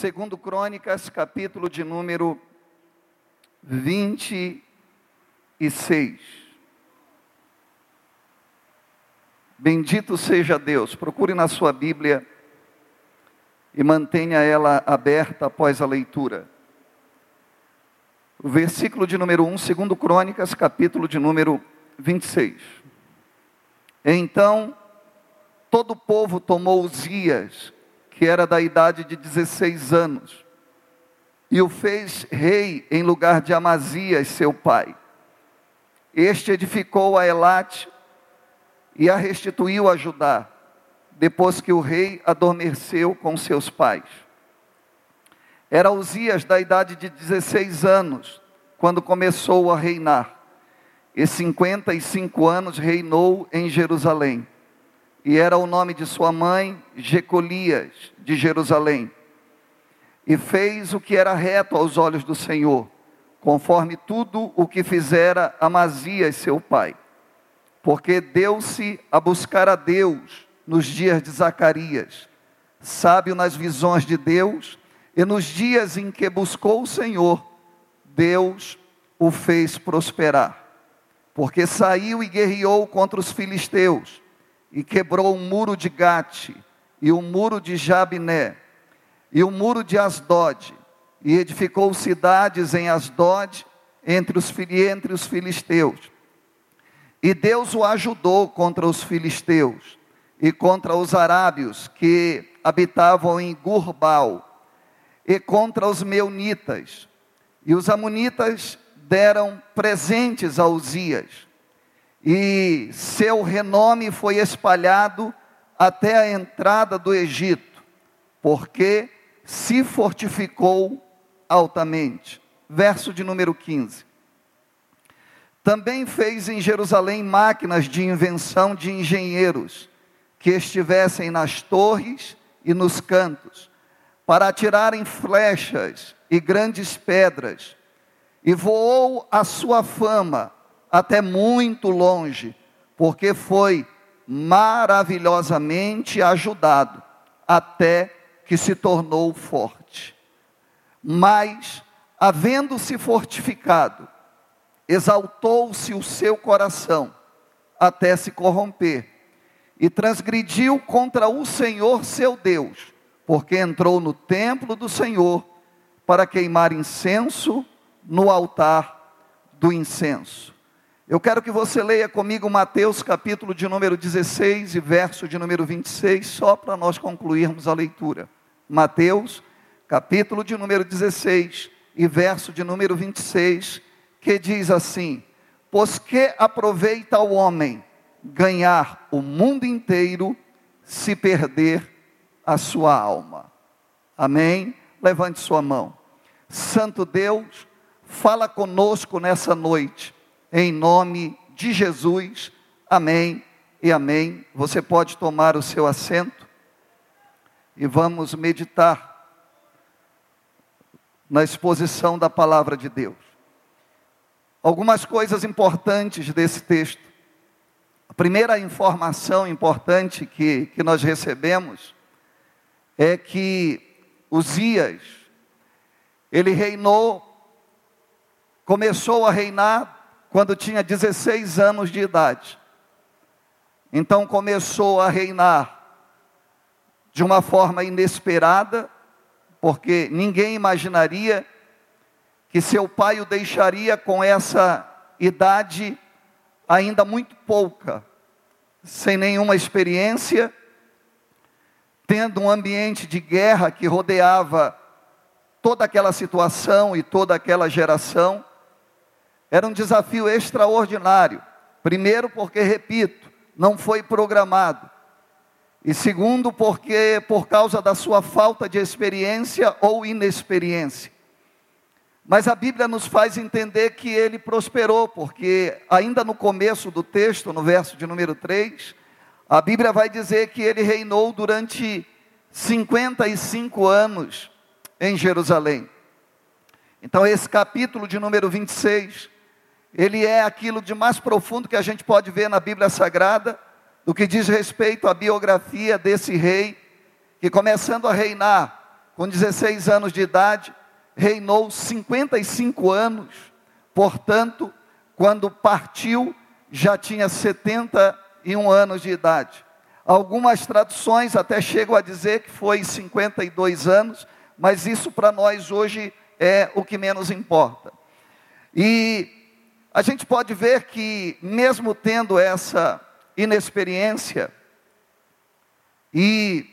Segundo Crônicas, capítulo de número 26. Bendito seja Deus. Procure na sua Bíblia e mantenha ela aberta após a leitura. O versículo de número 1, segundo Crônicas, capítulo de número 26. Então, todo o povo tomou Uzias, que era da idade de 16 anos, e o fez rei em lugar de Amazias, seu pai. Este edificou a Elate e a restituiu a Judá, depois que o rei adormeceu com seus pais. Era Uzias da idade de 16 anos, quando começou a reinar, e 55 anos reinou em Jerusalém e era o nome de sua mãe, Jecolias, de Jerusalém. E fez o que era reto aos olhos do Senhor, conforme tudo o que fizera Amazias, seu pai. Porque deu-se a buscar a Deus nos dias de Zacarias, sábio nas visões de Deus, e nos dias em que buscou o Senhor, Deus o fez prosperar. Porque saiu e guerreou contra os filisteus e quebrou o muro de Gate, e o muro de Jabiné, e o muro de Asdod, e edificou cidades em Asdod, entre os, entre os filisteus. E Deus o ajudou contra os filisteus e contra os arábios que habitavam em Gurbal, e contra os meunitas. E os amonitas deram presentes a Uzias e seu renome foi espalhado até a entrada do Egito, porque se fortificou altamente. Verso de número 15. Também fez em Jerusalém máquinas de invenção de engenheiros, que estivessem nas torres e nos cantos, para atirarem flechas e grandes pedras, e voou a sua fama até muito longe, porque foi maravilhosamente ajudado, até que se tornou forte. Mas, havendo-se fortificado, exaltou-se o seu coração, até se corromper, e transgrediu contra o Senhor seu Deus, porque entrou no templo do Senhor para queimar incenso no altar do incenso. Eu quero que você leia comigo Mateus capítulo de número 16 e verso de número 26, só para nós concluirmos a leitura. Mateus capítulo de número 16 e verso de número 26, que diz assim: Pois que aproveita o homem ganhar o mundo inteiro se perder a sua alma. Amém? Levante sua mão. Santo Deus, fala conosco nessa noite em nome de Jesus. Amém e amém. Você pode tomar o seu assento e vamos meditar na exposição da palavra de Deus. Algumas coisas importantes desse texto. A primeira informação importante que, que nós recebemos é que Uzias, ele reinou, começou a reinar quando tinha 16 anos de idade. Então começou a reinar de uma forma inesperada, porque ninguém imaginaria que seu pai o deixaria com essa idade ainda muito pouca, sem nenhuma experiência, tendo um ambiente de guerra que rodeava toda aquela situação e toda aquela geração. Era um desafio extraordinário. Primeiro, porque, repito, não foi programado. E segundo, porque por causa da sua falta de experiência ou inexperiência. Mas a Bíblia nos faz entender que ele prosperou, porque ainda no começo do texto, no verso de número 3, a Bíblia vai dizer que ele reinou durante 55 anos em Jerusalém. Então, esse capítulo de número 26 ele é aquilo de mais profundo que a gente pode ver na Bíblia Sagrada, do que diz respeito à biografia desse rei, que começando a reinar com 16 anos de idade, reinou 55 anos, portanto, quando partiu, já tinha 71 anos de idade. Algumas traduções até chegam a dizer que foi 52 anos, mas isso para nós hoje é o que menos importa. E a gente pode ver que, mesmo tendo essa inexperiência, e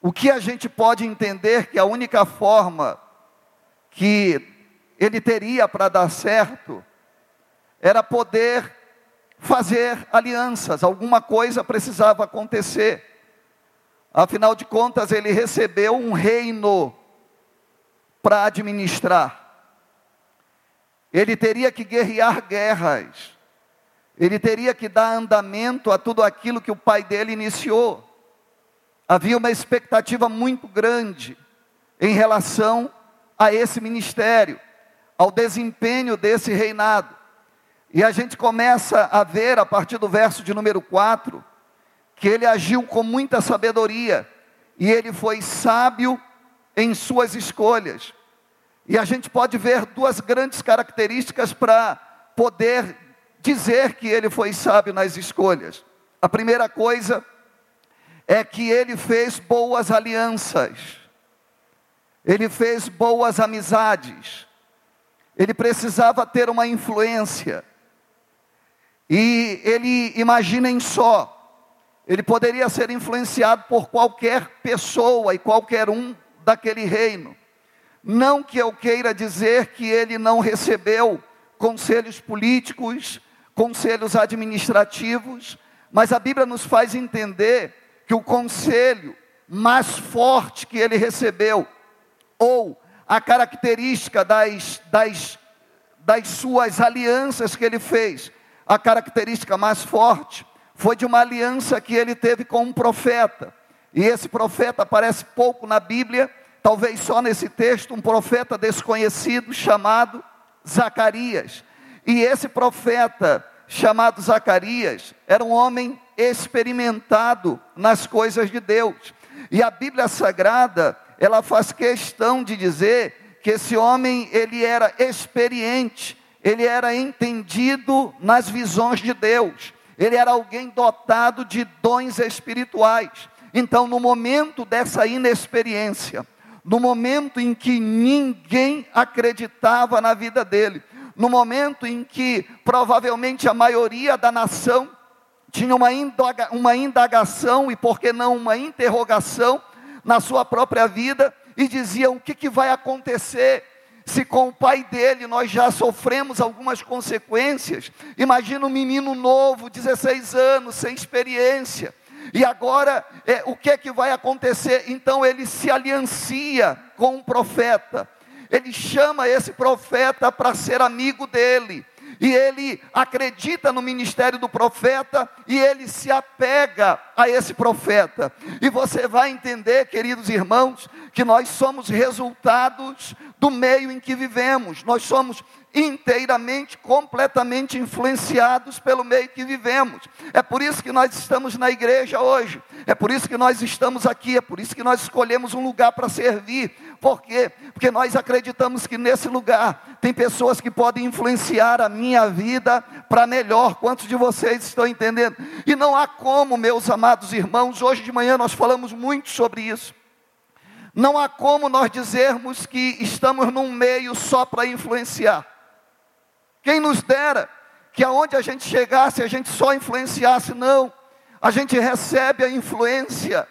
o que a gente pode entender que a única forma que ele teria para dar certo era poder fazer alianças, alguma coisa precisava acontecer. Afinal de contas, ele recebeu um reino para administrar. Ele teria que guerrear guerras. Ele teria que dar andamento a tudo aquilo que o pai dele iniciou. Havia uma expectativa muito grande em relação a esse ministério, ao desempenho desse reinado. E a gente começa a ver, a partir do verso de número 4, que ele agiu com muita sabedoria, e ele foi sábio em suas escolhas. E a gente pode ver duas grandes características para poder dizer que ele foi sábio nas escolhas. A primeira coisa é que ele fez boas alianças, ele fez boas amizades, ele precisava ter uma influência. E ele, imaginem só, ele poderia ser influenciado por qualquer pessoa e qualquer um daquele reino. Não que eu queira dizer que ele não recebeu conselhos políticos, conselhos administrativos, mas a Bíblia nos faz entender que o conselho mais forte que ele recebeu, ou a característica das, das, das suas alianças que ele fez, a característica mais forte foi de uma aliança que ele teve com um profeta. E esse profeta aparece pouco na Bíblia, talvez só nesse texto, um profeta desconhecido chamado Zacarias. E esse profeta chamado Zacarias era um homem experimentado nas coisas de Deus. E a Bíblia Sagrada, ela faz questão de dizer que esse homem ele era experiente ele era entendido nas visões de Deus, ele era alguém dotado de dons espirituais. Então, no momento dessa inexperiência, no momento em que ninguém acreditava na vida dele, no momento em que provavelmente a maioria da nação tinha uma, indaga, uma indagação e, por que não, uma interrogação na sua própria vida e diziam: o que, que vai acontecer? Se com o pai dele nós já sofremos algumas consequências, imagina um menino novo, 16 anos, sem experiência. E agora, é, o que é que vai acontecer? Então ele se aliancia com um profeta. Ele chama esse profeta para ser amigo dele e ele acredita no ministério do profeta e ele se apega a esse profeta. E você vai entender, queridos irmãos, que nós somos resultados do meio em que vivemos. Nós somos inteiramente, completamente influenciados pelo meio que vivemos. É por isso que nós estamos na igreja hoje. É por isso que nós estamos aqui, é por isso que nós escolhemos um lugar para servir. Por quê? Porque nós acreditamos que nesse lugar tem pessoas que podem influenciar a minha vida para melhor. Quantos de vocês estão entendendo? E não há como, meus amados irmãos, hoje de manhã nós falamos muito sobre isso. Não há como nós dizermos que estamos num meio só para influenciar. Quem nos dera que aonde a gente chegasse, a gente só influenciasse, não. A gente recebe a influência.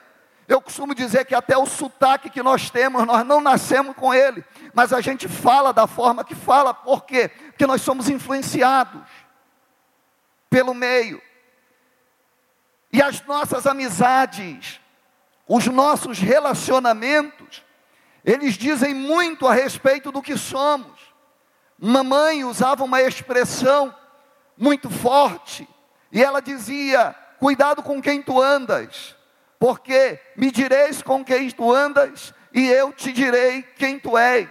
Eu costumo dizer que até o sotaque que nós temos, nós não nascemos com ele, mas a gente fala da forma que fala, por quê? Porque nós somos influenciados pelo meio. E as nossas amizades, os nossos relacionamentos, eles dizem muito a respeito do que somos. Mamãe usava uma expressão muito forte, e ela dizia: Cuidado com quem tu andas, porque me direis com quem tu andas, e eu te direi quem tu és.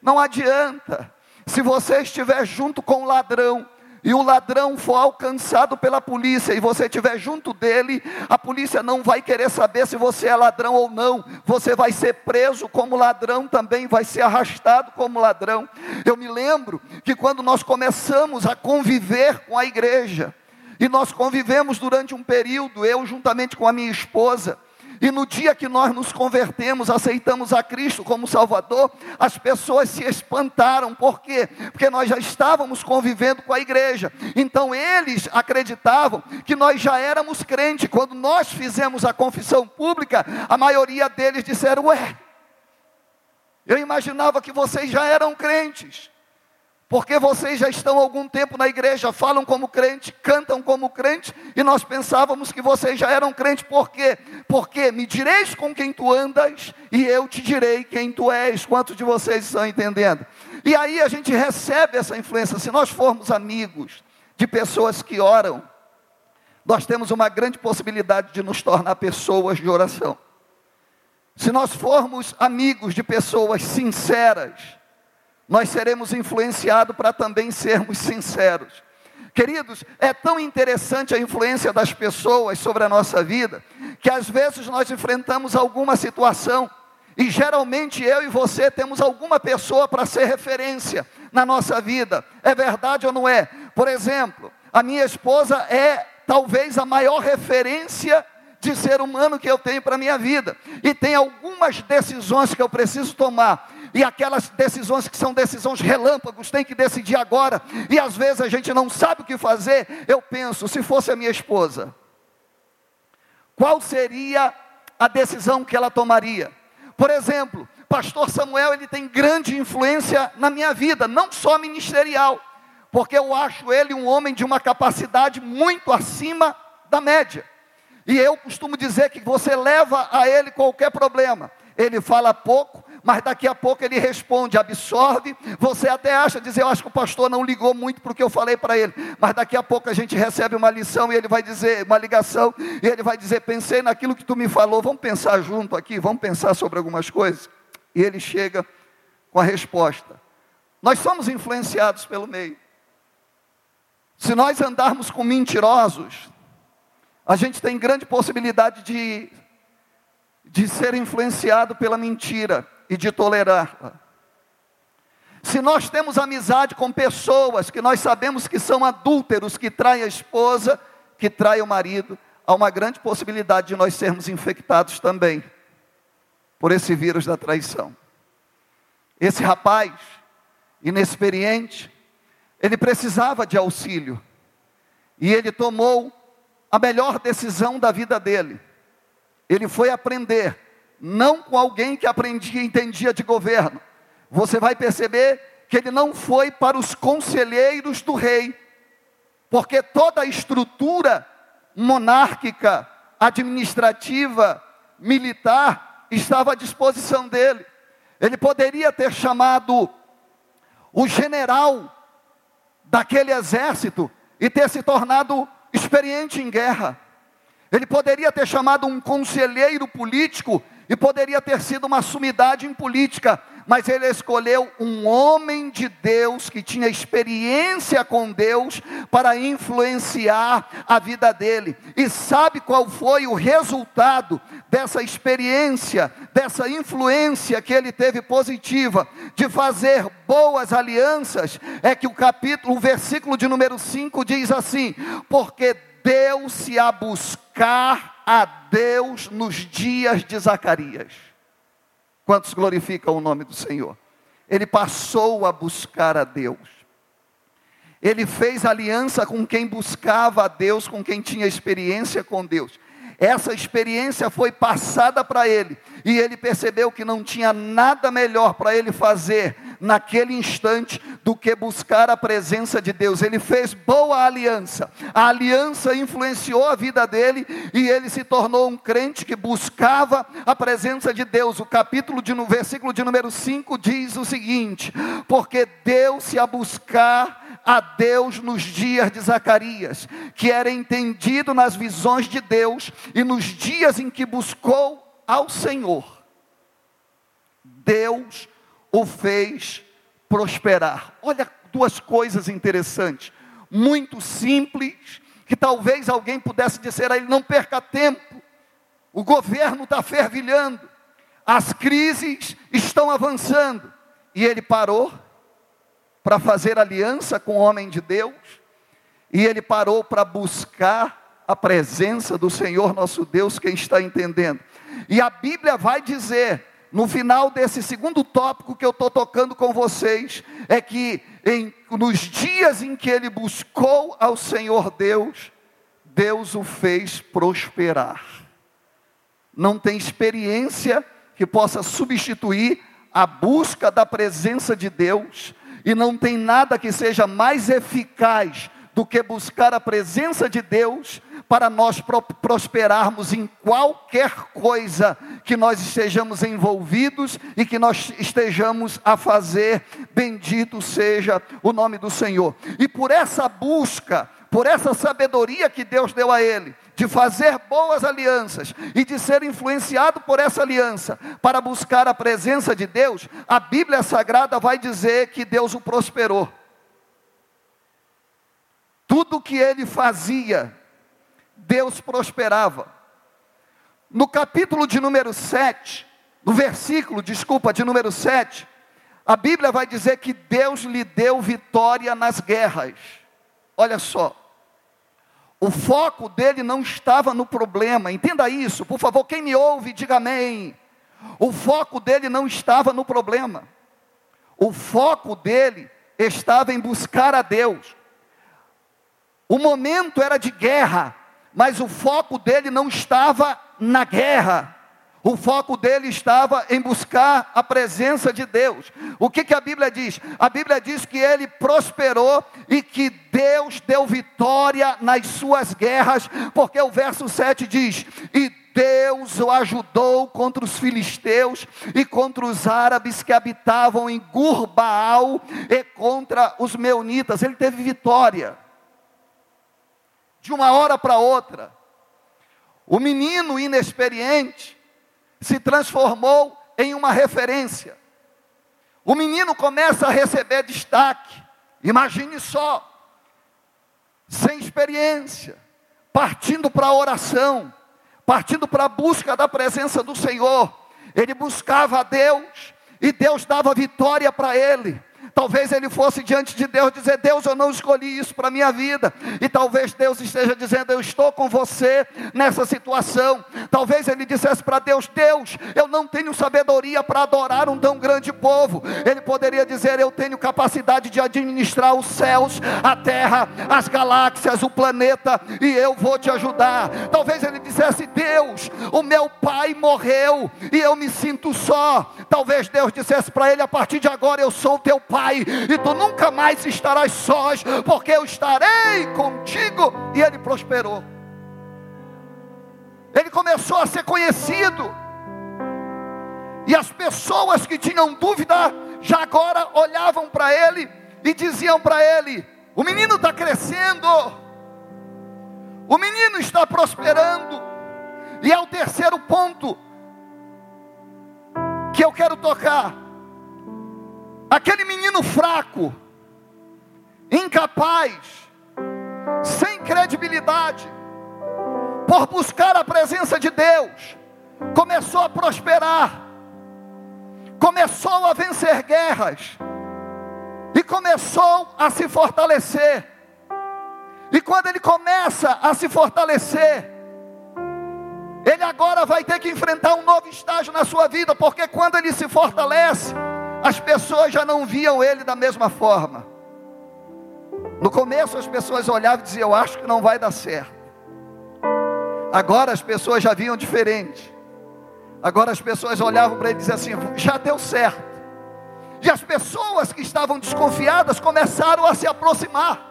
Não adianta, se você estiver junto com o ladrão, e o ladrão for alcançado pela polícia e você estiver junto dele, a polícia não vai querer saber se você é ladrão ou não, você vai ser preso como ladrão também, vai ser arrastado como ladrão. Eu me lembro que quando nós começamos a conviver com a igreja, e nós convivemos durante um período, eu juntamente com a minha esposa, e no dia que nós nos convertemos, aceitamos a Cristo como Salvador, as pessoas se espantaram. Por quê? Porque nós já estávamos convivendo com a igreja. Então eles acreditavam que nós já éramos crentes. Quando nós fizemos a confissão pública, a maioria deles disseram: Ué, eu imaginava que vocês já eram crentes. Porque vocês já estão algum tempo na igreja, falam como crente, cantam como crente, e nós pensávamos que vocês já eram crente, por quê? Porque me direis com quem tu andas, e eu te direi quem tu és. Quantos de vocês estão entendendo? E aí a gente recebe essa influência. Se nós formos amigos de pessoas que oram, nós temos uma grande possibilidade de nos tornar pessoas de oração. Se nós formos amigos de pessoas sinceras, nós seremos influenciados para também sermos sinceros. Queridos, é tão interessante a influência das pessoas sobre a nossa vida, que às vezes nós enfrentamos alguma situação, e geralmente eu e você temos alguma pessoa para ser referência na nossa vida. É verdade ou não é? Por exemplo, a minha esposa é talvez a maior referência de ser humano que eu tenho para a minha vida. E tem algumas decisões que eu preciso tomar e aquelas decisões que são decisões relâmpagos, tem que decidir agora, e às vezes a gente não sabe o que fazer. Eu penso, se fosse a minha esposa, qual seria a decisão que ela tomaria? Por exemplo, pastor Samuel, ele tem grande influência na minha vida, não só ministerial, porque eu acho ele um homem de uma capacidade muito acima da média. E eu costumo dizer que você leva a ele qualquer problema. Ele fala pouco, mas daqui a pouco ele responde, absorve. Você até acha, dizer, eu acho que o pastor não ligou muito para o que eu falei para ele, mas daqui a pouco a gente recebe uma lição e ele vai dizer, uma ligação, e ele vai dizer: Pensei naquilo que tu me falou, vamos pensar junto aqui, vamos pensar sobre algumas coisas. E ele chega com a resposta. Nós somos influenciados pelo meio. Se nós andarmos com mentirosos, a gente tem grande possibilidade de, de ser influenciado pela mentira e de tolerá-la. Se nós temos amizade com pessoas que nós sabemos que são adúlteros, que traem a esposa, que traem o marido, há uma grande possibilidade de nós sermos infectados também por esse vírus da traição. Esse rapaz, inexperiente, ele precisava de auxílio e ele tomou a melhor decisão da vida dele. Ele foi aprender não com alguém que aprendia e entendia de governo. Você vai perceber que ele não foi para os conselheiros do rei, porque toda a estrutura monárquica, administrativa, militar estava à disposição dele. Ele poderia ter chamado o general daquele exército e ter se tornado experiente em guerra. Ele poderia ter chamado um conselheiro político e poderia ter sido uma sumidade em política, mas ele escolheu um homem de Deus que tinha experiência com Deus para influenciar a vida dele. E sabe qual foi o resultado dessa experiência, dessa influência que ele teve positiva de fazer boas alianças? É que o capítulo, o versículo de número 5 diz assim: "Porque deu-se a buscar a Deus nos dias de Zacarias. Quantos glorificam o nome do Senhor? Ele passou a buscar a Deus. Ele fez aliança com quem buscava a Deus, com quem tinha experiência com Deus. Essa experiência foi passada para ele, e ele percebeu que não tinha nada melhor para ele fazer naquele instante do que buscar a presença de Deus. Ele fez boa aliança. A aliança influenciou a vida dele e ele se tornou um crente que buscava a presença de Deus. O capítulo de no versículo de número 5 diz o seguinte: porque deu-se a buscar a Deus nos dias de Zacarias, que era entendido nas visões de Deus e nos dias em que buscou ao Senhor. Deus o fez prosperar. Olha duas coisas interessantes. muito simples, que talvez alguém pudesse dizer a ele: não perca tempo, o governo está fervilhando, as crises estão avançando. E ele parou para fazer aliança com o homem de Deus, e ele parou para buscar a presença do Senhor nosso Deus, quem está entendendo. E a Bíblia vai dizer, no final desse segundo tópico que eu estou tocando com vocês, é que em, nos dias em que ele buscou ao Senhor Deus, Deus o fez prosperar. Não tem experiência que possa substituir a busca da presença de Deus, e não tem nada que seja mais eficaz do que buscar a presença de Deus para nós prosperarmos em qualquer coisa que nós estejamos envolvidos e que nós estejamos a fazer. Bendito seja o nome do Senhor. E por essa busca, por essa sabedoria que Deus deu a ele, de fazer boas alianças e de ser influenciado por essa aliança para buscar a presença de Deus, a Bíblia Sagrada vai dizer que Deus o prosperou. Tudo que ele fazia, Deus prosperava. No capítulo de número 7, no versículo, desculpa, de número 7, a Bíblia vai dizer que Deus lhe deu vitória nas guerras. Olha só. O foco dele não estava no problema, entenda isso, por favor, quem me ouve, diga amém. O foco dele não estava no problema, o foco dele estava em buscar a Deus. O momento era de guerra, mas o foco dele não estava na guerra, o foco dele estava em buscar a presença de Deus. O que, que a Bíblia diz? A Bíblia diz que ele prosperou e que Deus deu vitória nas suas guerras, porque o verso 7 diz: E Deus o ajudou contra os filisteus e contra os árabes que habitavam em Gurbaal e contra os meunitas. Ele teve vitória. De uma hora para outra. O menino inexperiente se transformou em uma referência. O menino começa a receber destaque. Imagine só, sem experiência, partindo para a oração, partindo para a busca da presença do Senhor. Ele buscava a Deus e Deus dava vitória para ele. Talvez ele fosse diante de Deus dizer: Deus, eu não escolhi isso para a minha vida. E talvez Deus esteja dizendo: Eu estou com você nessa situação. Talvez ele dissesse para Deus: Deus, eu não tenho sabedoria para adorar um tão grande povo. Ele poderia dizer: Eu tenho capacidade de administrar os céus, a terra, as galáxias, o planeta, e eu vou te ajudar. Talvez ele dissesse: Deus, o meu pai morreu e eu me sinto só. Talvez Deus dissesse para ele: A partir de agora eu sou teu pai Pai, e tu nunca mais estarás sós, porque eu estarei contigo. E ele prosperou. Ele começou a ser conhecido. E as pessoas que tinham dúvida, já agora olhavam para ele e diziam para ele: O menino está crescendo, o menino está prosperando. E é o terceiro ponto que eu quero tocar. Aquele menino fraco, incapaz, sem credibilidade, por buscar a presença de Deus, começou a prosperar, começou a vencer guerras, e começou a se fortalecer. E quando ele começa a se fortalecer, ele agora vai ter que enfrentar um novo estágio na sua vida, porque quando ele se fortalece, as pessoas já não viam ele da mesma forma. No começo as pessoas olhavam e diziam: Eu acho que não vai dar certo. Agora as pessoas já viam diferente. Agora as pessoas olhavam para ele e diziam assim: Já deu certo. E as pessoas que estavam desconfiadas começaram a se aproximar.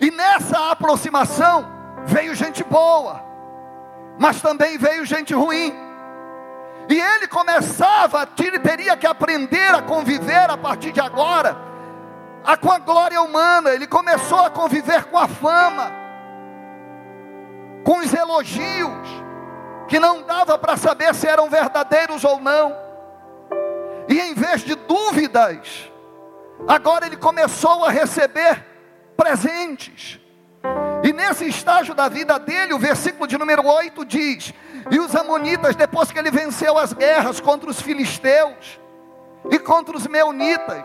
E nessa aproximação veio gente boa, mas também veio gente ruim. E ele começava, ele teria que aprender a conviver a partir de agora, a, com a glória humana. Ele começou a conviver com a fama, com os elogios, que não dava para saber se eram verdadeiros ou não. E em vez de dúvidas, agora ele começou a receber presentes. E nesse estágio da vida dele, o versículo de número 8 diz: E os Amonitas, depois que ele venceu as guerras contra os filisteus e contra os meunitas,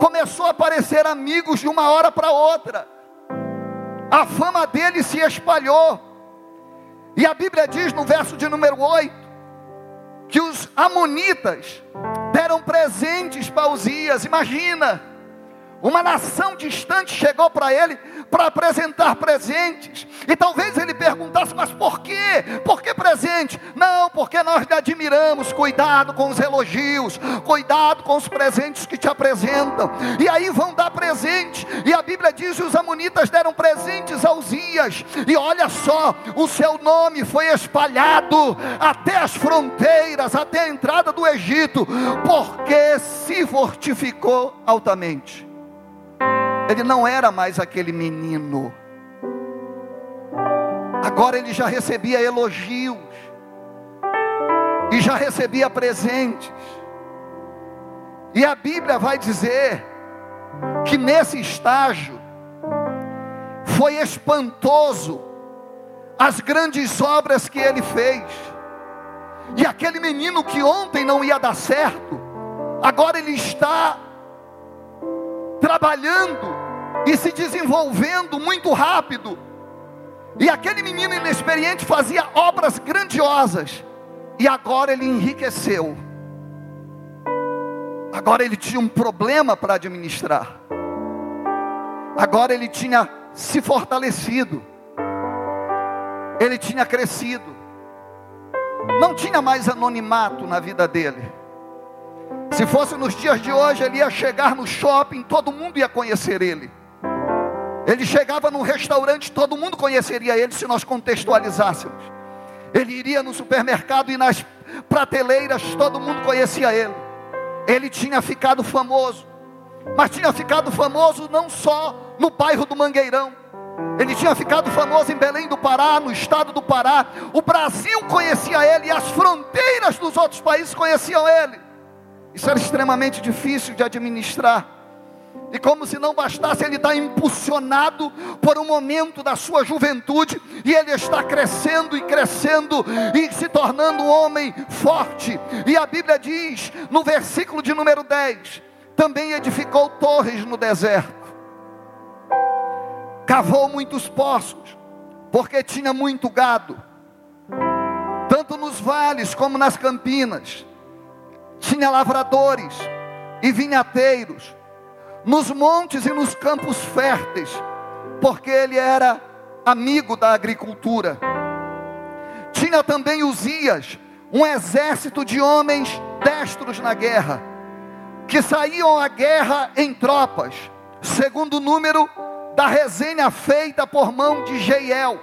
começou a aparecer amigos de uma hora para outra. A fama dele se espalhou. E a Bíblia diz no verso de número 8 que os amonitas deram presentes para Uzias. Imagina, uma nação distante chegou para ele para apresentar presentes. E talvez ele perguntasse, mas por quê? Por que presente? Não, porque nós lhe admiramos. Cuidado com os elogios, cuidado com os presentes que te apresentam. E aí vão dar presente. E a Bíblia diz: os amonitas deram presentes aos Ias. E olha só, o seu nome foi espalhado até as fronteiras, até a entrada do Egito, porque se fortificou altamente. Ele não era mais aquele menino. Agora ele já recebia elogios. E já recebia presentes. E a Bíblia vai dizer que nesse estágio foi espantoso as grandes obras que ele fez. E aquele menino que ontem não ia dar certo, agora ele está trabalhando e se desenvolvendo muito rápido. E aquele menino inexperiente fazia obras grandiosas. E agora ele enriqueceu. Agora ele tinha um problema para administrar. Agora ele tinha se fortalecido. Ele tinha crescido. Não tinha mais anonimato na vida dele. Se fosse nos dias de hoje, ele ia chegar no shopping, todo mundo ia conhecer ele. Ele chegava num restaurante, todo mundo conheceria ele se nós contextualizássemos. Ele iria no supermercado e nas prateleiras, todo mundo conhecia ele. Ele tinha ficado famoso, mas tinha ficado famoso não só no bairro do Mangueirão, ele tinha ficado famoso em Belém do Pará, no estado do Pará. O Brasil conhecia ele e as fronteiras dos outros países conheciam ele. Isso era extremamente difícil de administrar. E como se não bastasse, ele está impulsionado por um momento da sua juventude, e ele está crescendo e crescendo e se tornando um homem forte. E a Bíblia diz, no versículo de número 10, também edificou torres no deserto, cavou muitos poços, porque tinha muito gado, tanto nos vales como nas campinas, tinha lavradores e vinhateiros nos montes e nos campos férteis, porque ele era amigo da agricultura. Tinha também Uzias, um exército de homens destros na guerra, que saíam à guerra em tropas, segundo o número da resenha feita por mão de Jeiel,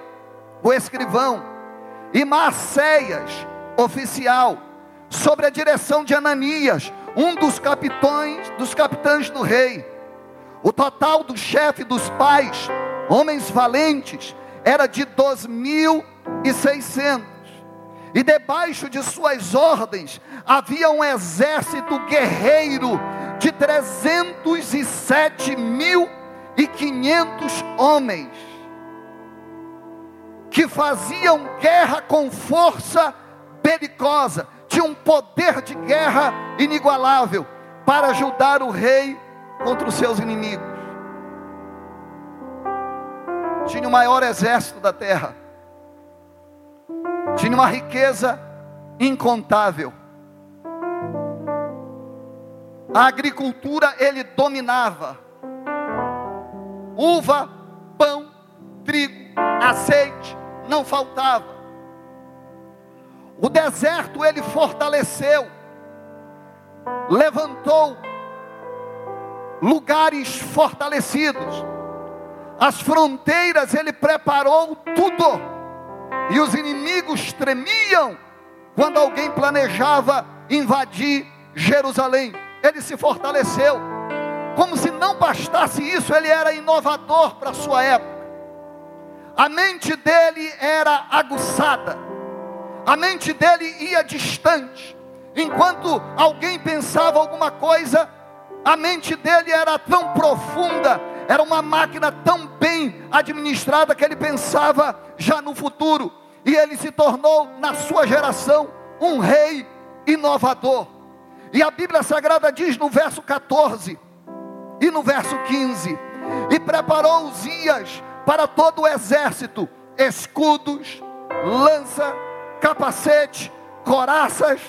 o escrivão, e Maceias, oficial, sobre a direção de Ananias, um dos capitães, dos capitães do rei. O total do chefe dos pais, homens valentes, era de 2.600. E debaixo de suas ordens havia um exército guerreiro de 307.500 homens que faziam guerra com força belicosa, tinham um poder de guerra inigualável para ajudar o rei contra os seus inimigos. Tinha o maior exército da terra. Tinha uma riqueza incontável. A agricultura ele dominava. Uva, pão, trigo, azeite, não faltava. O deserto ele fortaleceu, levantou lugares fortalecidos. As fronteiras ele preparou tudo. E os inimigos tremiam quando alguém planejava invadir Jerusalém. Ele se fortaleceu. Como se não bastasse isso, ele era inovador para sua época. A mente dele era aguçada. A mente dele ia distante. Enquanto alguém pensava alguma coisa, a mente dele era tão profunda era uma máquina tão bem administrada que ele pensava já no futuro. E ele se tornou, na sua geração, um rei inovador. E a Bíblia Sagrada diz no verso 14 e no verso 15: E preparou Uzias para todo o exército escudos, lança, capacete, coraças,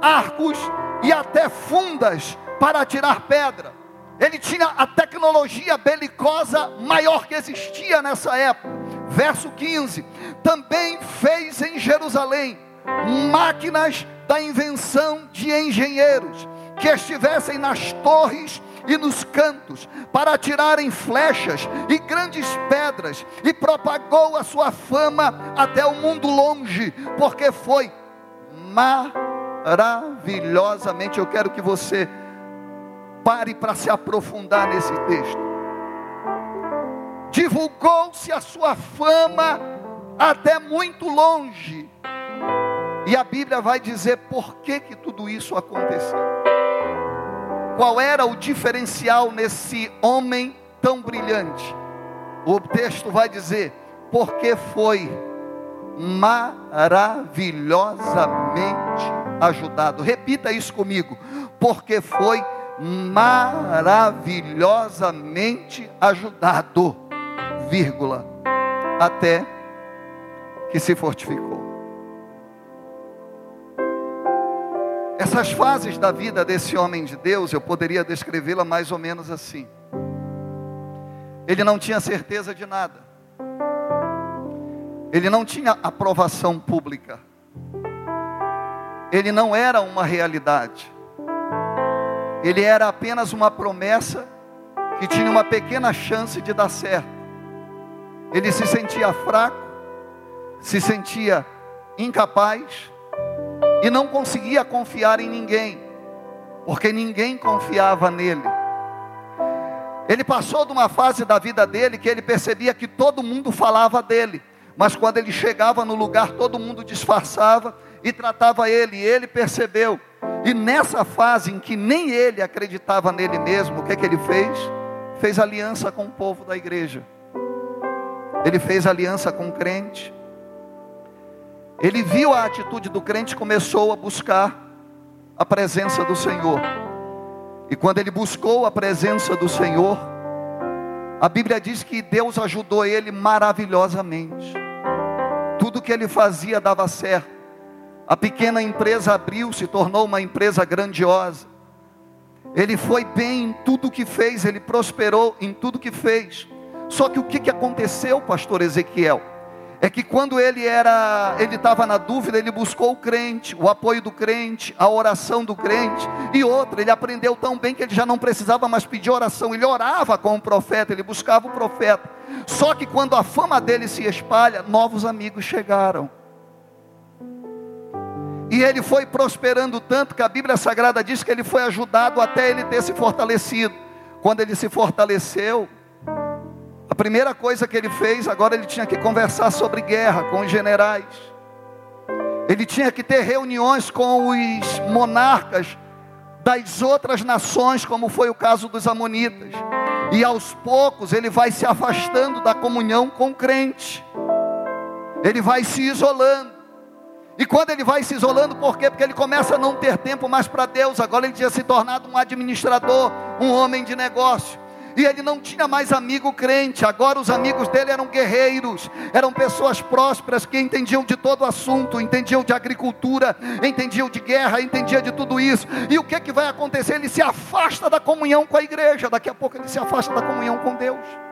arcos e até fundas para atirar pedra. Ele tinha a tecnologia belicosa maior que existia nessa época. Verso 15: Também fez em Jerusalém máquinas da invenção de engenheiros que estivessem nas torres e nos cantos, para atirarem flechas e grandes pedras, e propagou a sua fama até o mundo longe, porque foi maravilhosamente. Eu quero que você pare para se aprofundar nesse texto. Divulgou-se a sua fama até muito longe. E a Bíblia vai dizer por que, que tudo isso aconteceu. Qual era o diferencial nesse homem tão brilhante? O texto vai dizer: porque foi maravilhosamente ajudado. Repita isso comigo. Porque foi maravilhosamente ajudado, vírgula, até que se fortificou. Essas fases da vida desse homem de Deus, eu poderia descrevê-la mais ou menos assim. Ele não tinha certeza de nada. Ele não tinha aprovação pública. Ele não era uma realidade. Ele era apenas uma promessa que tinha uma pequena chance de dar certo. Ele se sentia fraco, se sentia incapaz, e não conseguia confiar em ninguém, porque ninguém confiava nele. Ele passou de uma fase da vida dele que ele percebia que todo mundo falava dele, mas quando ele chegava no lugar, todo mundo disfarçava e tratava ele, e ele percebeu. E nessa fase em que nem ele acreditava nele mesmo, o que, é que ele fez? Fez aliança com o povo da igreja. Ele fez aliança com o crente. Ele viu a atitude do crente e começou a buscar a presença do Senhor. E quando ele buscou a presença do Senhor, a Bíblia diz que Deus ajudou ele maravilhosamente. Tudo que ele fazia dava certo. A pequena empresa abriu, se tornou uma empresa grandiosa. Ele foi bem em tudo que fez, ele prosperou em tudo que fez. Só que o que aconteceu, pastor Ezequiel? é que quando ele era, ele estava na dúvida, ele buscou o crente, o apoio do crente, a oração do crente, e outra, ele aprendeu tão bem que ele já não precisava mais pedir oração, ele orava com o profeta, ele buscava o profeta. Só que quando a fama dele se espalha, novos amigos chegaram. E ele foi prosperando tanto que a Bíblia Sagrada diz que ele foi ajudado até ele ter se fortalecido. Quando ele se fortaleceu, a primeira coisa que ele fez, agora ele tinha que conversar sobre guerra com os generais. Ele tinha que ter reuniões com os monarcas das outras nações, como foi o caso dos amonitas. E aos poucos ele vai se afastando da comunhão com o crente. Ele vai se isolando. E quando ele vai se isolando, por quê? Porque ele começa a não ter tempo mais para Deus. Agora ele tinha se tornado um administrador, um homem de negócio e ele não tinha mais amigo crente, agora os amigos dele eram guerreiros, eram pessoas prósperas que entendiam de todo assunto, entendiam de agricultura, entendiam de guerra, entendiam de tudo isso. E o que, que vai acontecer? Ele se afasta da comunhão com a igreja, daqui a pouco ele se afasta da comunhão com Deus.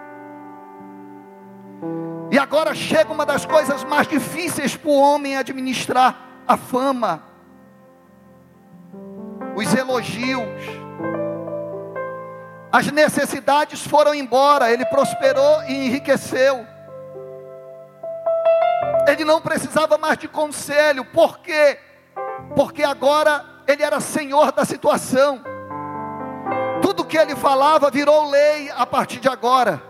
E agora chega uma das coisas mais difíceis para o homem administrar: a fama, os elogios as necessidades foram embora, ele prosperou e enriqueceu. Ele não precisava mais de conselho, por quê? Porque agora ele era senhor da situação. Tudo que ele falava virou lei a partir de agora.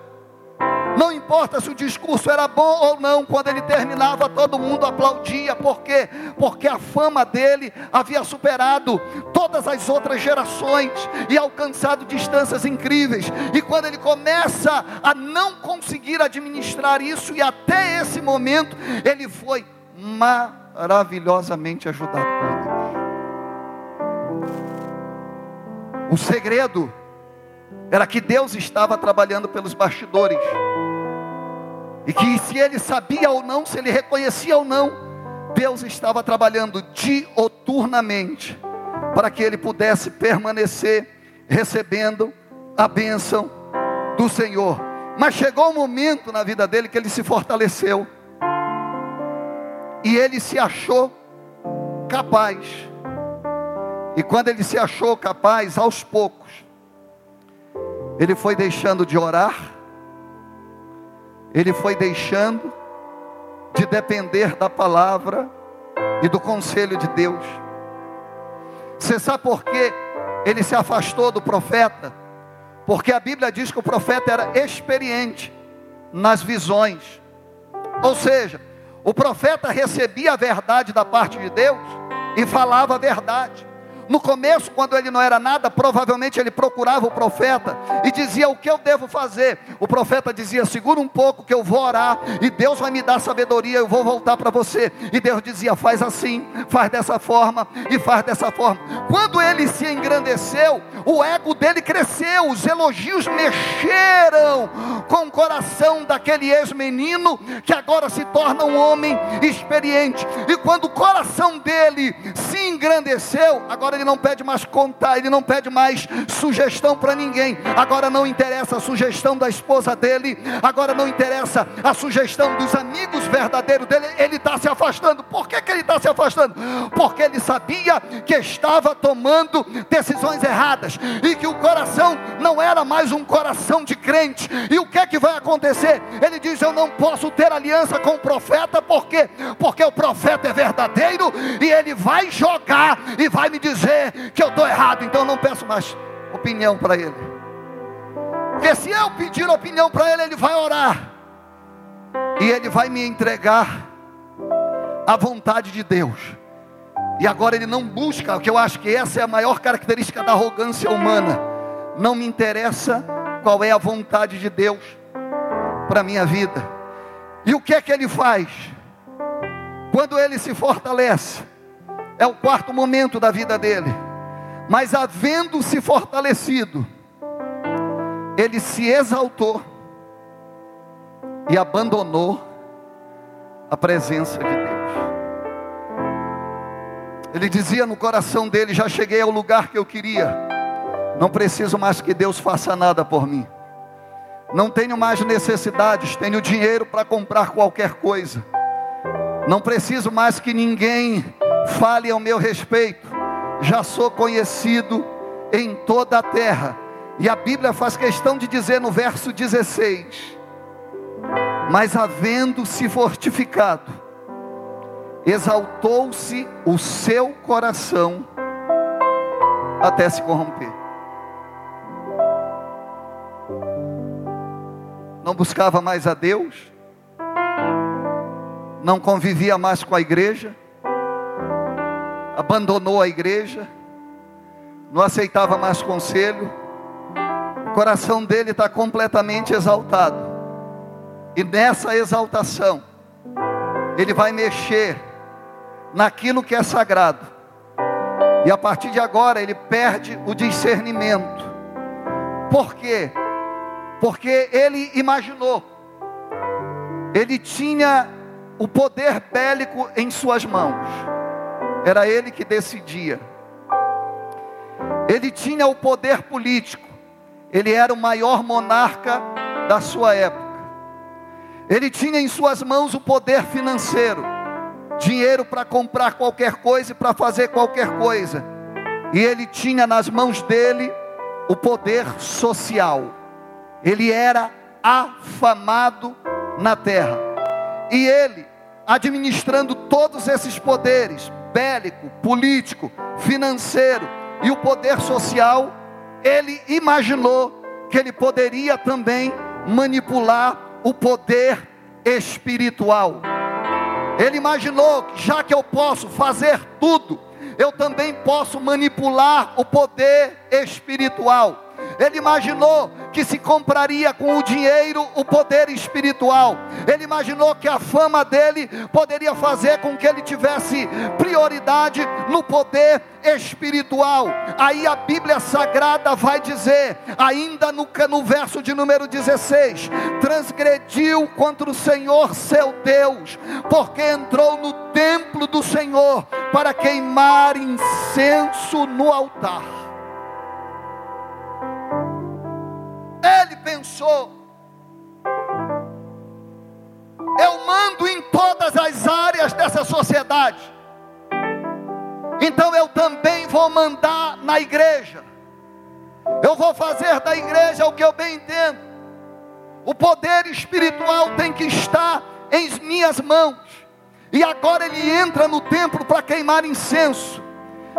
Não importa se o discurso era bom ou não, quando ele terminava, todo mundo aplaudia. Por quê? Porque a fama dele havia superado todas as outras gerações e alcançado distâncias incríveis. E quando ele começa a não conseguir administrar isso, e até esse momento, ele foi maravilhosamente ajudado por Deus. O segredo era que Deus estava trabalhando pelos bastidores. E que se ele sabia ou não, se ele reconhecia ou não, Deus estava trabalhando dioturnamente para que ele pudesse permanecer recebendo a bênção do Senhor. Mas chegou um momento na vida dele que ele se fortaleceu. E ele se achou capaz. E quando ele se achou capaz, aos poucos, ele foi deixando de orar, ele foi deixando de depender da palavra e do conselho de Deus. Você sabe por que ele se afastou do profeta? Porque a Bíblia diz que o profeta era experiente nas visões. Ou seja, o profeta recebia a verdade da parte de Deus e falava a verdade. No começo, quando ele não era nada, provavelmente ele procurava o profeta e dizia: O que eu devo fazer? O profeta dizia: Segura um pouco que eu vou orar e Deus vai me dar sabedoria. Eu vou voltar para você. E Deus dizia: Faz assim, faz dessa forma e faz dessa forma. Quando ele se engrandeceu, o ego dele cresceu, os elogios mexeram com o coração daquele ex-menino que agora se torna um homem experiente. E quando o coração dele se engrandeceu, agora ele não pede mais contar, ele não pede mais sugestão para ninguém. Agora não interessa a sugestão da esposa dele, agora não interessa a sugestão dos amigos verdadeiros dele, ele está se afastando. Por que, que ele está se afastando? Porque ele sabia que estava tomando decisões erradas e que o coração não era mais um coração de crente. E o que é que vai acontecer? Ele diz: Eu não posso ter aliança com o profeta, por quê? Porque o profeta é verdadeiro e ele vai jogar e vai me dizer dizer que eu estou errado, então eu não peço mais opinião para ele. Porque se eu pedir opinião para ele, ele vai orar. E ele vai me entregar a vontade de Deus. E agora ele não busca, que eu acho que essa é a maior característica da arrogância humana. Não me interessa qual é a vontade de Deus para minha vida. E o que é que ele faz? Quando ele se fortalece, é o quarto momento da vida dele. Mas havendo se fortalecido, ele se exaltou e abandonou a presença de Deus. Ele dizia no coração dele: Já cheguei ao lugar que eu queria, não preciso mais que Deus faça nada por mim. Não tenho mais necessidades, tenho dinheiro para comprar qualquer coisa. Não preciso mais que ninguém fale ao meu respeito, já sou conhecido em toda a terra. E a Bíblia faz questão de dizer no verso 16: Mas havendo se fortificado, exaltou-se o seu coração até se corromper. Não buscava mais a Deus, não convivia mais com a igreja, abandonou a igreja, não aceitava mais conselho, o coração dele está completamente exaltado, e nessa exaltação, ele vai mexer naquilo que é sagrado, e a partir de agora ele perde o discernimento, por quê? Porque ele imaginou, ele tinha o poder bélico em suas mãos era ele que decidia. Ele tinha o poder político, ele era o maior monarca da sua época. Ele tinha em suas mãos o poder financeiro, dinheiro para comprar qualquer coisa e para fazer qualquer coisa. E ele tinha nas mãos dele o poder social. Ele era afamado na terra. E ele, administrando todos esses poderes, bélico, político, financeiro e o poder social, ele imaginou que ele poderia também manipular o poder espiritual. Ele imaginou que já que eu posso fazer tudo, eu também posso manipular o poder espiritual. Ele imaginou que se compraria com o dinheiro o poder espiritual. Ele imaginou que a fama dele poderia fazer com que ele tivesse prioridade no poder espiritual. Aí a Bíblia Sagrada vai dizer, ainda no, no verso de número 16: transgrediu contra o Senhor seu Deus, porque entrou no templo do Senhor para queimar incenso no altar. Pensou: eu mando em todas as áreas dessa sociedade, então eu também vou mandar na igreja. Eu vou fazer da igreja o que eu bem entendo. O poder espiritual tem que estar em minhas mãos. E agora ele entra no templo para queimar incenso.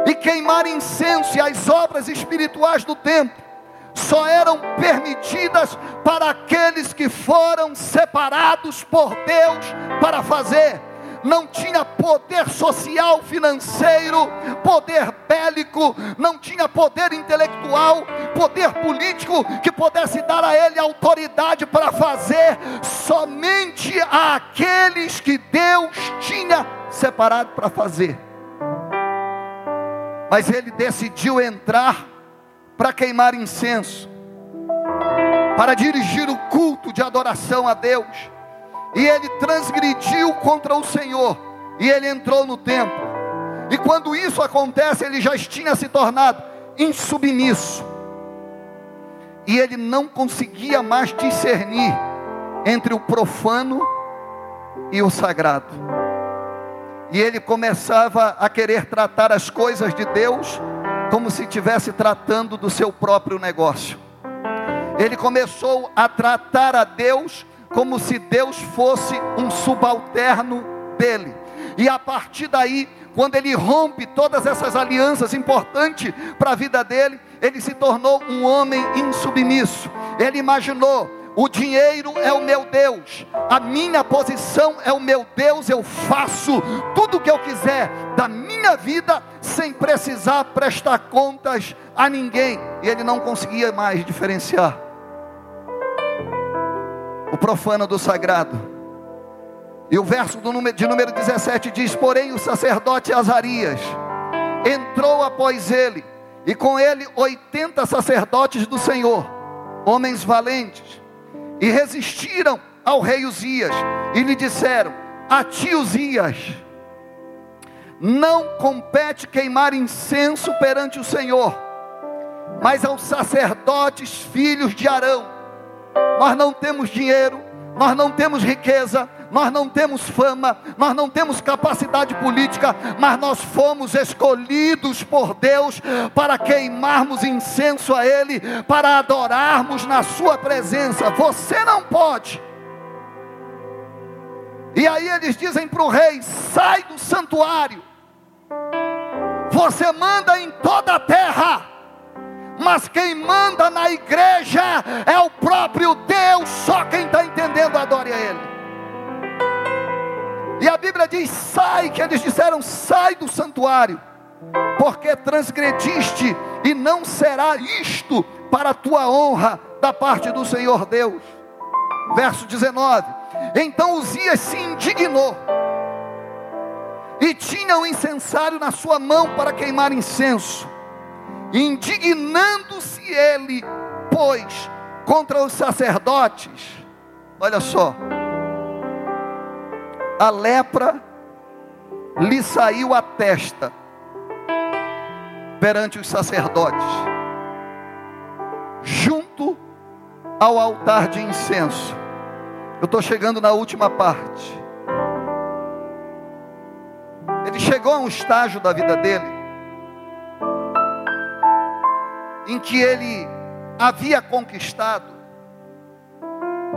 E queimar incenso e as obras espirituais do templo só eram permitidas para aqueles que foram separados por Deus para fazer. Não tinha poder social, financeiro, poder bélico, não tinha poder intelectual, poder político que pudesse dar a ele autoridade para fazer, somente aqueles que Deus tinha separado para fazer. Mas ele decidiu entrar para queimar incenso, para dirigir o culto de adoração a Deus. E ele transgrediu contra o Senhor, e ele entrou no templo. E quando isso acontece, ele já tinha se tornado insubmisso. E ele não conseguia mais discernir entre o profano e o sagrado. E ele começava a querer tratar as coisas de Deus como se estivesse tratando do seu próprio negócio. Ele começou a tratar a Deus como se Deus fosse um subalterno dele. E a partir daí, quando ele rompe todas essas alianças importantes para a vida dele, ele se tornou um homem insubmisso. Ele imaginou o dinheiro é o meu Deus, a minha posição é o meu Deus, eu faço tudo o que eu quiser da minha vida sem precisar prestar contas a ninguém. E ele não conseguia mais diferenciar o profano do sagrado. E o verso número, de número 17 diz: Porém, o sacerdote Azarias entrou após ele, e com ele 80 sacerdotes do Senhor, homens valentes e resistiram ao rei Uzias e lhe disseram: A ti, Uzias, não compete queimar incenso perante o Senhor, mas aos sacerdotes filhos de Arão. Nós não temos dinheiro, nós não temos riqueza, nós não temos fama, nós não temos capacidade política, mas nós fomos escolhidos por Deus para queimarmos incenso a Ele, para adorarmos na Sua presença. Você não pode. E aí eles dizem para o rei: sai do santuário, você manda em toda a terra mas quem manda na igreja é o próprio Deus, só quem está entendendo adore a Ele. E a Bíblia diz: sai, que eles disseram: sai do santuário, porque transgrediste, e não será isto para a tua honra da parte do Senhor Deus. Verso 19: Então Uzias se indignou, e tinha um incensário na sua mão para queimar incenso indignando-se ele, pois, contra os sacerdotes, olha só, a lepra lhe saiu à testa perante os sacerdotes, junto ao altar de incenso. Eu estou chegando na última parte. Ele chegou a um estágio da vida dele em que ele havia conquistado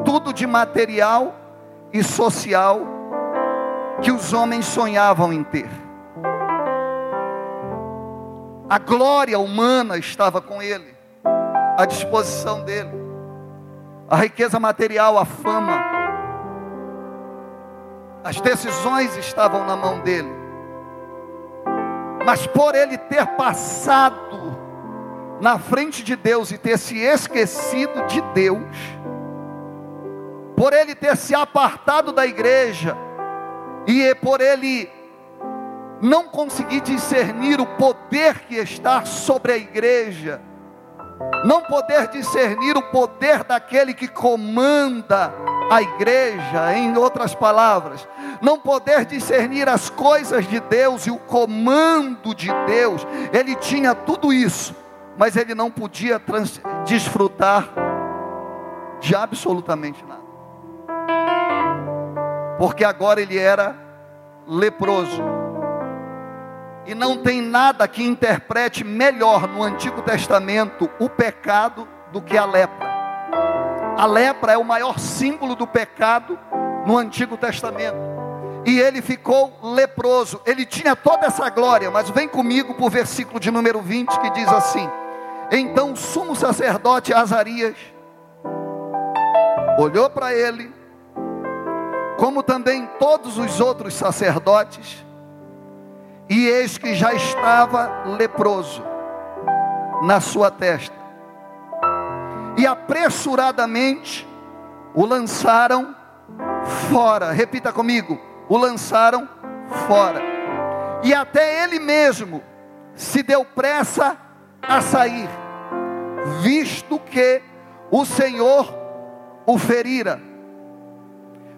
tudo de material e social que os homens sonhavam em ter. A glória humana estava com ele, à disposição dele. a riqueza material, a fama. As decisões estavam na mão dele. Mas por ele ter passado na frente de Deus e ter se esquecido de Deus, por ele ter se apartado da igreja, e por ele não conseguir discernir o poder que está sobre a igreja, não poder discernir o poder daquele que comanda a igreja, em outras palavras, não poder discernir as coisas de Deus e o comando de Deus, ele tinha tudo isso, mas ele não podia desfrutar de absolutamente nada, porque agora ele era leproso. E não tem nada que interprete melhor no Antigo Testamento o pecado do que a lepra. A lepra é o maior símbolo do pecado no Antigo Testamento. E ele ficou leproso. Ele tinha toda essa glória, mas vem comigo para o versículo de número 20 que diz assim: Então o sumo sacerdote Azarias olhou para ele, como também todos os outros sacerdotes, e eis que já estava leproso na sua testa. E apressuradamente o lançaram fora. Repita comigo: o lançaram fora. E até ele mesmo se deu pressa a sair, visto que o Senhor o ferira.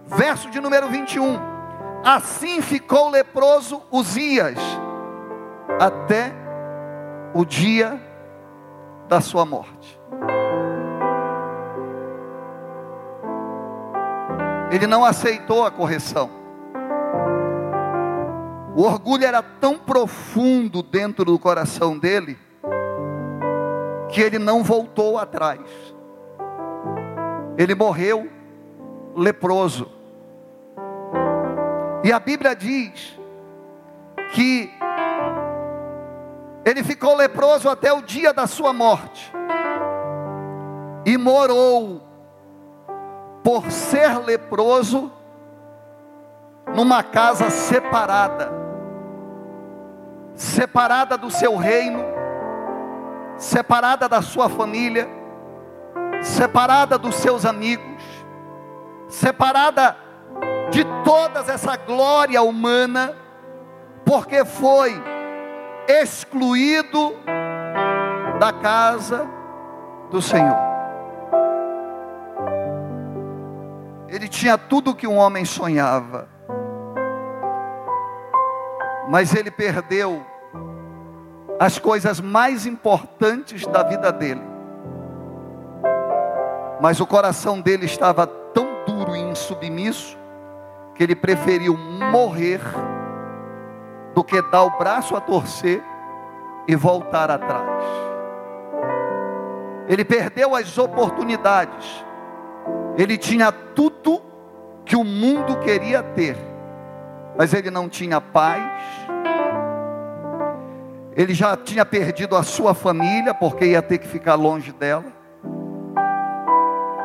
Verso de número 21. Assim ficou leproso Uzias, até o dia da sua morte. Ele não aceitou a correção. O orgulho era tão profundo dentro do coração dele, que ele não voltou atrás. Ele morreu leproso. E a Bíblia diz que ele ficou leproso até o dia da sua morte. E morou por ser leproso numa casa separada. Separada do seu reino, separada da sua família, separada dos seus amigos, separada de toda essa glória humana, porque foi excluído da casa do Senhor. Ele tinha tudo que um homem sonhava, mas ele perdeu as coisas mais importantes da vida dele. Mas o coração dele estava tão duro e insubmisso que ele preferiu morrer do que dar o braço a torcer e voltar atrás. Ele perdeu as oportunidades. Ele tinha tudo que o mundo queria ter, mas ele não tinha paz. Ele já tinha perdido a sua família, porque ia ter que ficar longe dela.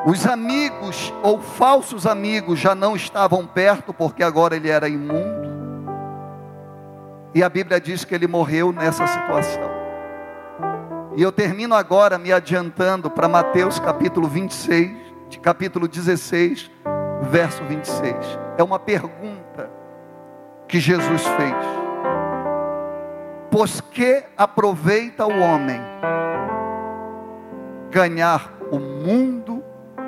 Os amigos ou falsos amigos já não estavam perto, porque agora ele era imundo. E a Bíblia diz que ele morreu nessa situação. E eu termino agora me adiantando para Mateus capítulo 26, de capítulo 16, verso 26. É uma pergunta que Jesus fez. Pois que aproveita o homem ganhar o mundo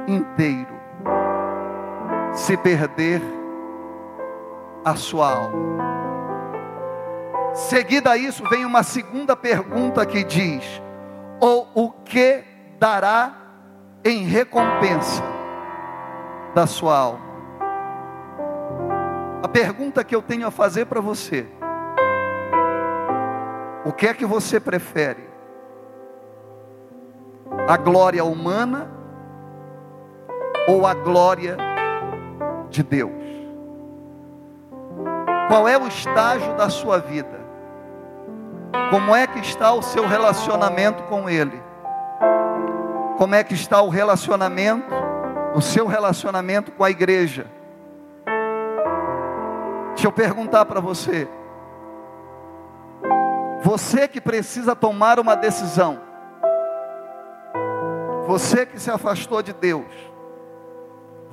inteiro se perder a sua alma. Seguida a isso, vem uma segunda pergunta que diz: ou o que dará em recompensa da sua alma? A pergunta que eu tenho a fazer para você: o que é que você prefere? A glória humana ou a glória de Deus? Qual é o estágio da sua vida? Como é que está o seu relacionamento com Ele? Como é que está o relacionamento o seu relacionamento com a igreja. Deixa eu perguntar para você. Você que precisa tomar uma decisão. Você que se afastou de Deus.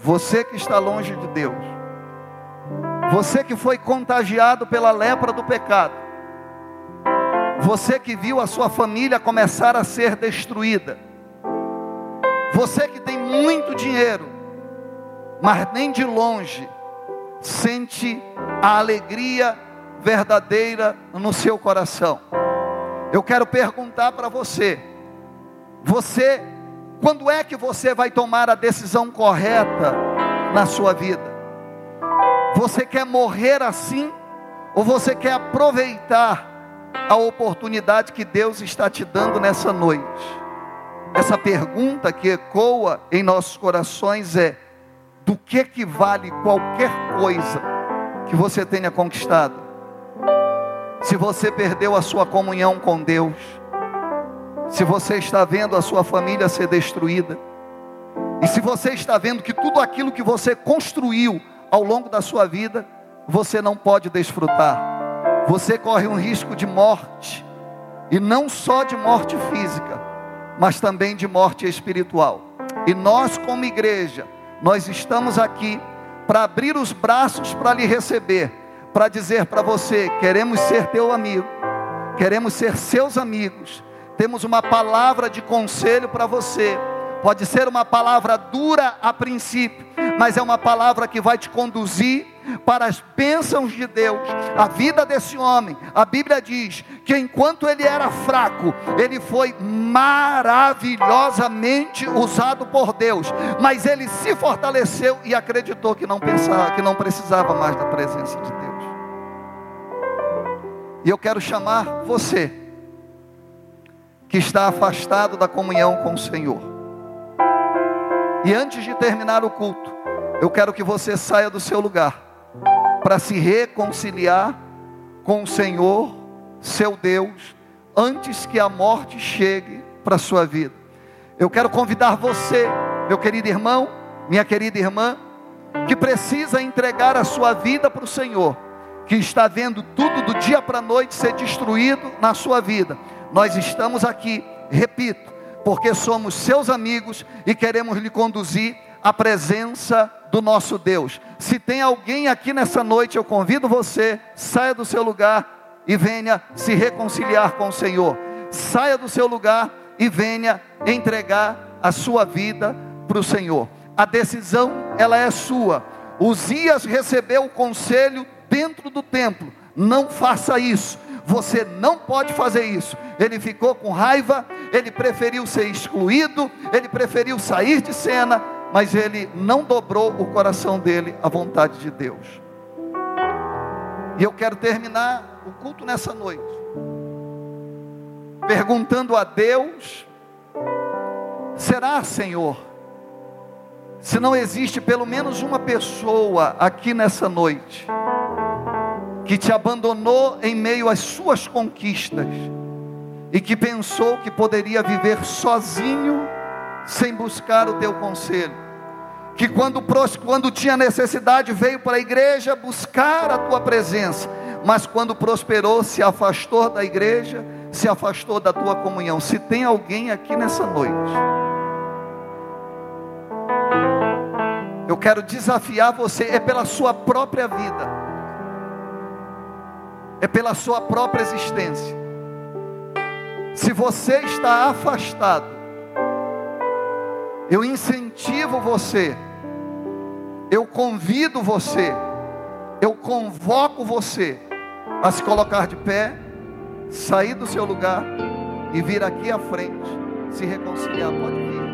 Você que está longe de Deus. Você que foi contagiado pela lepra do pecado. Você que viu a sua família começar a ser destruída. Você que tem muito dinheiro, mas nem de longe sente a alegria verdadeira no seu coração. Eu quero perguntar para você: você, quando é que você vai tomar a decisão correta na sua vida? Você quer morrer assim? Ou você quer aproveitar a oportunidade que Deus está te dando nessa noite? Essa pergunta que ecoa em nossos corações é: do que que vale qualquer coisa que você tenha conquistado? Se você perdeu a sua comunhão com Deus, se você está vendo a sua família ser destruída, e se você está vendo que tudo aquilo que você construiu ao longo da sua vida, você não pode desfrutar. Você corre um risco de morte, e não só de morte física, mas também de morte espiritual. E nós, como igreja, nós estamos aqui para abrir os braços para lhe receber, para dizer para você: queremos ser teu amigo, queremos ser seus amigos, temos uma palavra de conselho para você Pode ser uma palavra dura a princípio, mas é uma palavra que vai te conduzir para as bênçãos de Deus. A vida desse homem, a Bíblia diz que enquanto ele era fraco, ele foi maravilhosamente usado por Deus, mas ele se fortaleceu e acreditou que não pensava, que não precisava mais da presença de Deus. E eu quero chamar você que está afastado da comunhão com o Senhor e antes de terminar o culto, eu quero que você saia do seu lugar para se reconciliar com o Senhor, seu Deus, antes que a morte chegue para a sua vida. Eu quero convidar você, meu querido irmão, minha querida irmã, que precisa entregar a sua vida para o Senhor, que está vendo tudo do dia para a noite ser destruído na sua vida. Nós estamos aqui, repito, porque somos seus amigos e queremos lhe conduzir à presença do nosso Deus. Se tem alguém aqui nessa noite, eu convido você, saia do seu lugar e venha se reconciliar com o Senhor. Saia do seu lugar e venha entregar a sua vida para o Senhor. A decisão, ela é sua. Uzias recebeu o conselho dentro do templo. Não faça isso você não pode fazer isso. Ele ficou com raiva, ele preferiu ser excluído, ele preferiu sair de cena, mas ele não dobrou o coração dele à vontade de Deus. E eu quero terminar o culto nessa noite, perguntando a Deus: será, Senhor, se não existe pelo menos uma pessoa aqui nessa noite, que te abandonou em meio às suas conquistas e que pensou que poderia viver sozinho sem buscar o teu conselho. Que quando, quando tinha necessidade veio para a igreja buscar a tua presença, mas quando prosperou se afastou da igreja, se afastou da tua comunhão. Se tem alguém aqui nessa noite, eu quero desafiar você, é pela sua própria vida é pela sua própria existência. Se você está afastado, eu incentivo você, eu convido você, eu convoco você a se colocar de pé, sair do seu lugar e vir aqui à frente, se reconciliar. Pode vir.